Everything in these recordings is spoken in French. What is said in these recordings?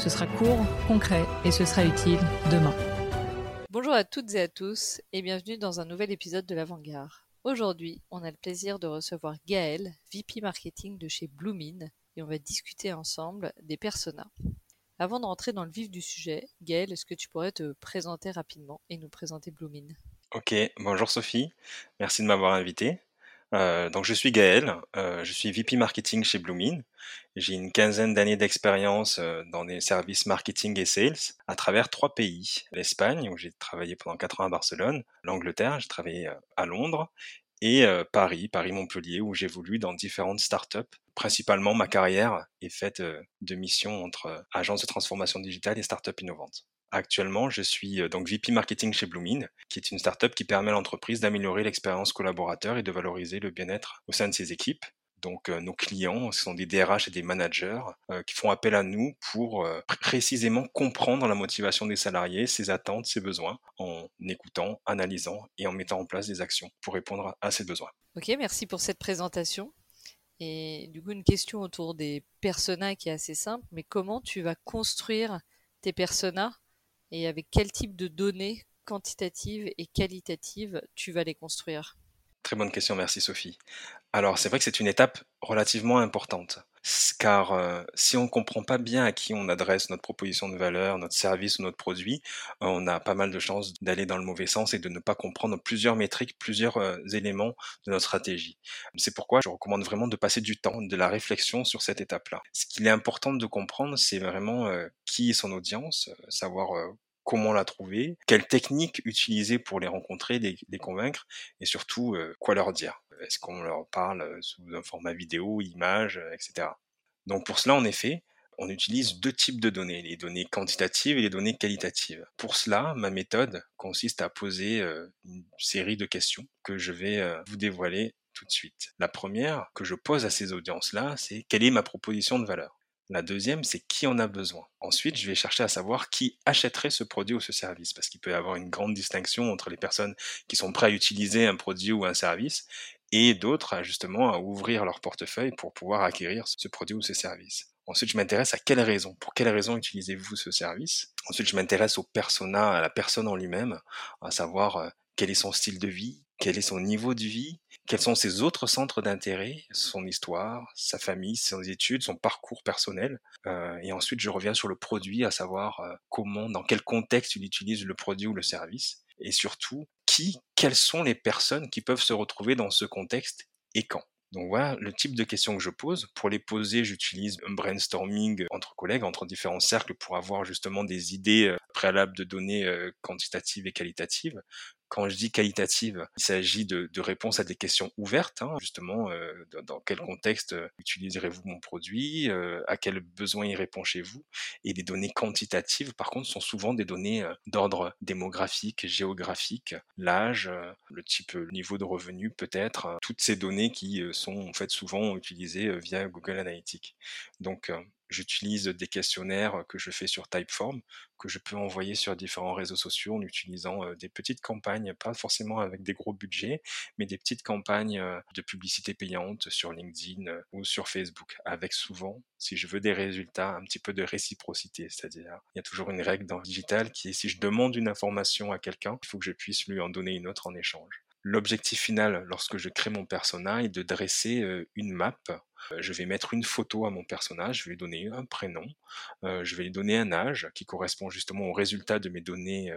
Ce sera court, concret et ce sera utile demain. Bonjour à toutes et à tous et bienvenue dans un nouvel épisode de l'Avant-Garde. Aujourd'hui, on a le plaisir de recevoir Gaël, VP Marketing de chez Bloomin, et on va discuter ensemble des personas. Avant de rentrer dans le vif du sujet, Gaël, est-ce que tu pourrais te présenter rapidement et nous présenter Bloomin Ok, bonjour Sophie, merci de m'avoir invité. Euh, donc je suis Gaël, euh, je suis VP marketing chez Bloomin. J'ai une quinzaine d'années d'expérience euh, dans des services marketing et sales à travers trois pays. L'Espagne, où j'ai travaillé pendant quatre ans à Barcelone, l'Angleterre, j'ai travaillé à Londres, et Paris, Paris-Montpellier, où j'évolue dans différentes startups. Principalement, ma carrière est faite de missions entre agences de transformation digitale et startups innovantes. Actuellement, je suis euh, donc VP Marketing chez Bloomin, qui est une startup qui permet à l'entreprise d'améliorer l'expérience collaborateur et de valoriser le bien-être au sein de ses équipes. Donc euh, nos clients, ce sont des DRH et des managers euh, qui font appel à nous pour précisément comprendre la motivation des salariés, ses attentes, ses besoins, en écoutant, analysant et en mettant en place des actions pour répondre à ces besoins. Ok, merci pour cette présentation. Et du coup, une question autour des personas qui est assez simple, mais comment tu vas construire tes personas et avec quel type de données quantitatives et qualitatives tu vas les construire? Très bonne question, merci Sophie. Alors c'est vrai que c'est une étape relativement importante, car euh, si on ne comprend pas bien à qui on adresse notre proposition de valeur, notre service ou notre produit, on a pas mal de chances d'aller dans le mauvais sens et de ne pas comprendre plusieurs métriques, plusieurs euh, éléments de notre stratégie. C'est pourquoi je recommande vraiment de passer du temps, de la réflexion sur cette étape-là. Ce qu'il est important de comprendre, c'est vraiment euh, qui est son audience, savoir comment la trouver, quelle technique utiliser pour les rencontrer, les, convaincre, et surtout euh, quoi leur dire. Est-ce qu'on leur parle euh, sous un format vidéo, image, euh, etc. Donc pour cela, en effet, on utilise deux types de données, les données quantitatives et les données qualitatives. Pour cela, ma méthode consiste à poser une série de questions que je vais vous dévoiler tout de suite. La première que je pose à ces audiences-là, c'est quelle est ma proposition de valeur? La deuxième, c'est qui en a besoin. Ensuite, je vais chercher à savoir qui achèterait ce produit ou ce service, parce qu'il peut y avoir une grande distinction entre les personnes qui sont prêtes à utiliser un produit ou un service et d'autres, justement, à ouvrir leur portefeuille pour pouvoir acquérir ce produit ou ce service. Ensuite, je m'intéresse à quelle raison. Pour quelle raison utilisez-vous ce service? Ensuite, je m'intéresse au persona, à la personne en lui-même, à savoir euh, quel est son style de vie, quel est son niveau de vie, quels sont ses autres centres d'intérêt, son histoire, sa famille, ses études, son parcours personnel. Euh, et ensuite, je reviens sur le produit, à savoir euh, comment, dans quel contexte il utilise le produit ou le service. Et surtout, qui, quelles sont les personnes qui peuvent se retrouver dans ce contexte et quand. Donc voilà le type de questions que je pose. Pour les poser, j'utilise un brainstorming entre collègues, entre différents cercles, pour avoir justement des idées euh, préalables de données quantitatives et qualitatives. Quand je dis qualitative, il s'agit de, réponses à des questions ouvertes, hein, justement, euh, dans, quel contexte euh, utiliserez-vous mon produit, euh, à quel besoin il répond chez vous. Et les données quantitatives, par contre, sont souvent des données d'ordre démographique, géographique, l'âge, le type, le niveau de revenu peut-être, toutes ces données qui sont en fait souvent utilisées via Google Analytics. Donc, J'utilise des questionnaires que je fais sur Typeform, que je peux envoyer sur différents réseaux sociaux en utilisant des petites campagnes, pas forcément avec des gros budgets, mais des petites campagnes de publicité payante sur LinkedIn ou sur Facebook, avec souvent, si je veux des résultats, un petit peu de réciprocité. C'est-à-dire, il y a toujours une règle dans le digital qui est si je demande une information à quelqu'un, il faut que je puisse lui en donner une autre en échange. L'objectif final, lorsque je crée mon personnage, est de dresser une map je vais mettre une photo à mon personnage, je vais lui donner un prénom, je vais lui donner un âge qui correspond justement au résultat de mes données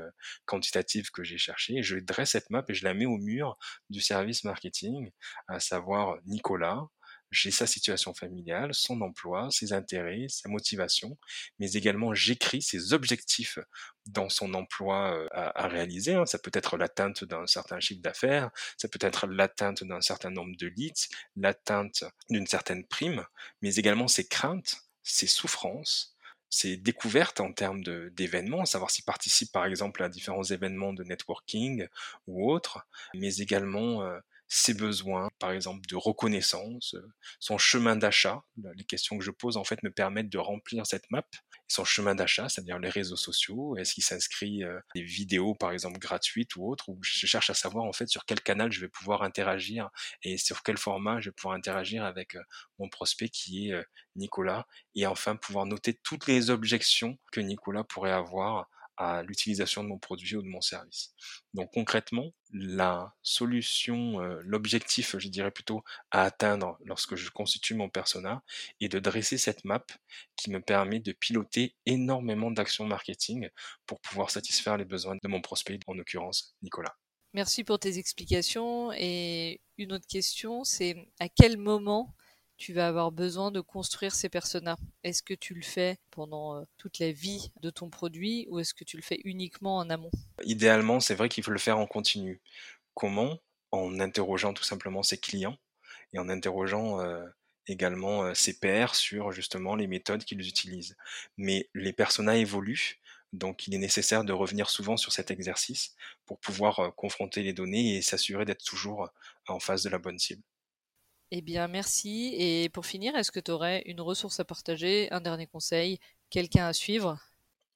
quantitatives que j'ai cherchées. Je dresse cette map et je la mets au mur du service marketing, à savoir Nicolas, j'ai sa situation familiale, son emploi, ses intérêts, sa motivation, mais également j'écris ses objectifs dans son emploi à, réaliser. Hein. Ça peut être l'atteinte d'un certain chiffre d'affaires, ça peut être l'atteinte d'un certain nombre de leads, l'atteinte d'une certaine prime, mais également ses craintes, ses souffrances, ses découvertes en termes d'événements, savoir s'il participe par exemple à différents événements de networking ou autres, mais également ses besoins, par exemple de reconnaissance, euh, son chemin d'achat. Les questions que je pose en fait me permettent de remplir cette map. Son chemin d'achat, c'est-à-dire les réseaux sociaux, est-ce qu'il s'inscrit euh, des vidéos par exemple gratuites ou autres, où je cherche à savoir en fait sur quel canal je vais pouvoir interagir et sur quel format je vais pouvoir interagir avec euh, mon prospect qui est Nicolas, et enfin pouvoir noter toutes les objections que Nicolas pourrait avoir à l'utilisation de mon produit ou de mon service. Donc concrètement, la solution, euh, l'objectif, je dirais plutôt, à atteindre lorsque je constitue mon persona est de dresser cette map qui me permet de piloter énormément d'actions marketing pour pouvoir satisfaire les besoins de mon prospect, en l'occurrence Nicolas. Merci pour tes explications. Et une autre question, c'est à quel moment tu vas avoir besoin de construire ces personas. Est-ce que tu le fais pendant euh, toute la vie de ton produit ou est-ce que tu le fais uniquement en amont? Idéalement, c'est vrai qu'il faut le faire en continu. Comment? En interrogeant tout simplement ses clients et en interrogeant euh, également euh, ses pairs sur justement les méthodes qu'ils utilisent. Mais les personas évoluent, donc il est nécessaire de revenir souvent sur cet exercice pour pouvoir confronter les données et s'assurer d'être toujours en face de la bonne cible. Eh bien, merci. Et pour finir, est-ce que tu aurais une ressource à partager, un dernier conseil, quelqu'un à suivre?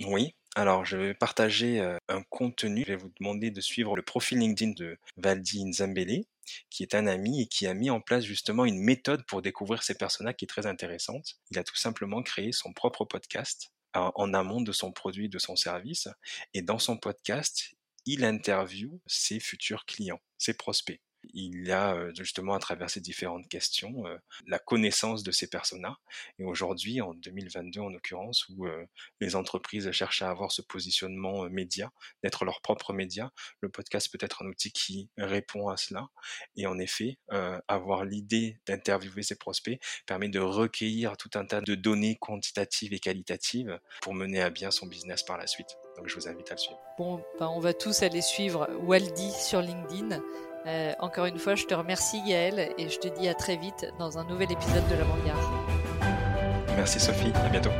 Oui. Alors, je vais partager euh, un contenu. Je vais vous demander de suivre le profil LinkedIn de Valdi Nzambele, qui est un ami et qui a mis en place justement une méthode pour découvrir ces personnages qui est très intéressante. Il a tout simplement créé son propre podcast en amont de son produit, de son service. Et dans son podcast, il interviewe ses futurs clients, ses prospects il a justement à travers ces différentes questions la connaissance de ces personas. Et aujourd'hui, en 2022 en l'occurrence, où les entreprises cherchent à avoir ce positionnement média, d'être leur propre média, le podcast peut être un outil qui répond à cela. Et en effet, avoir l'idée d'interviewer ses prospects permet de recueillir tout un tas de données quantitatives et qualitatives pour mener à bien son business par la suite. Donc je vous invite à le suivre. Bon, ben on va tous aller suivre Waldi sur LinkedIn. Euh, encore une fois, je te remercie Gaël et je te dis à très vite dans un nouvel épisode de l'Avant-Garde. Merci Sophie, à bientôt.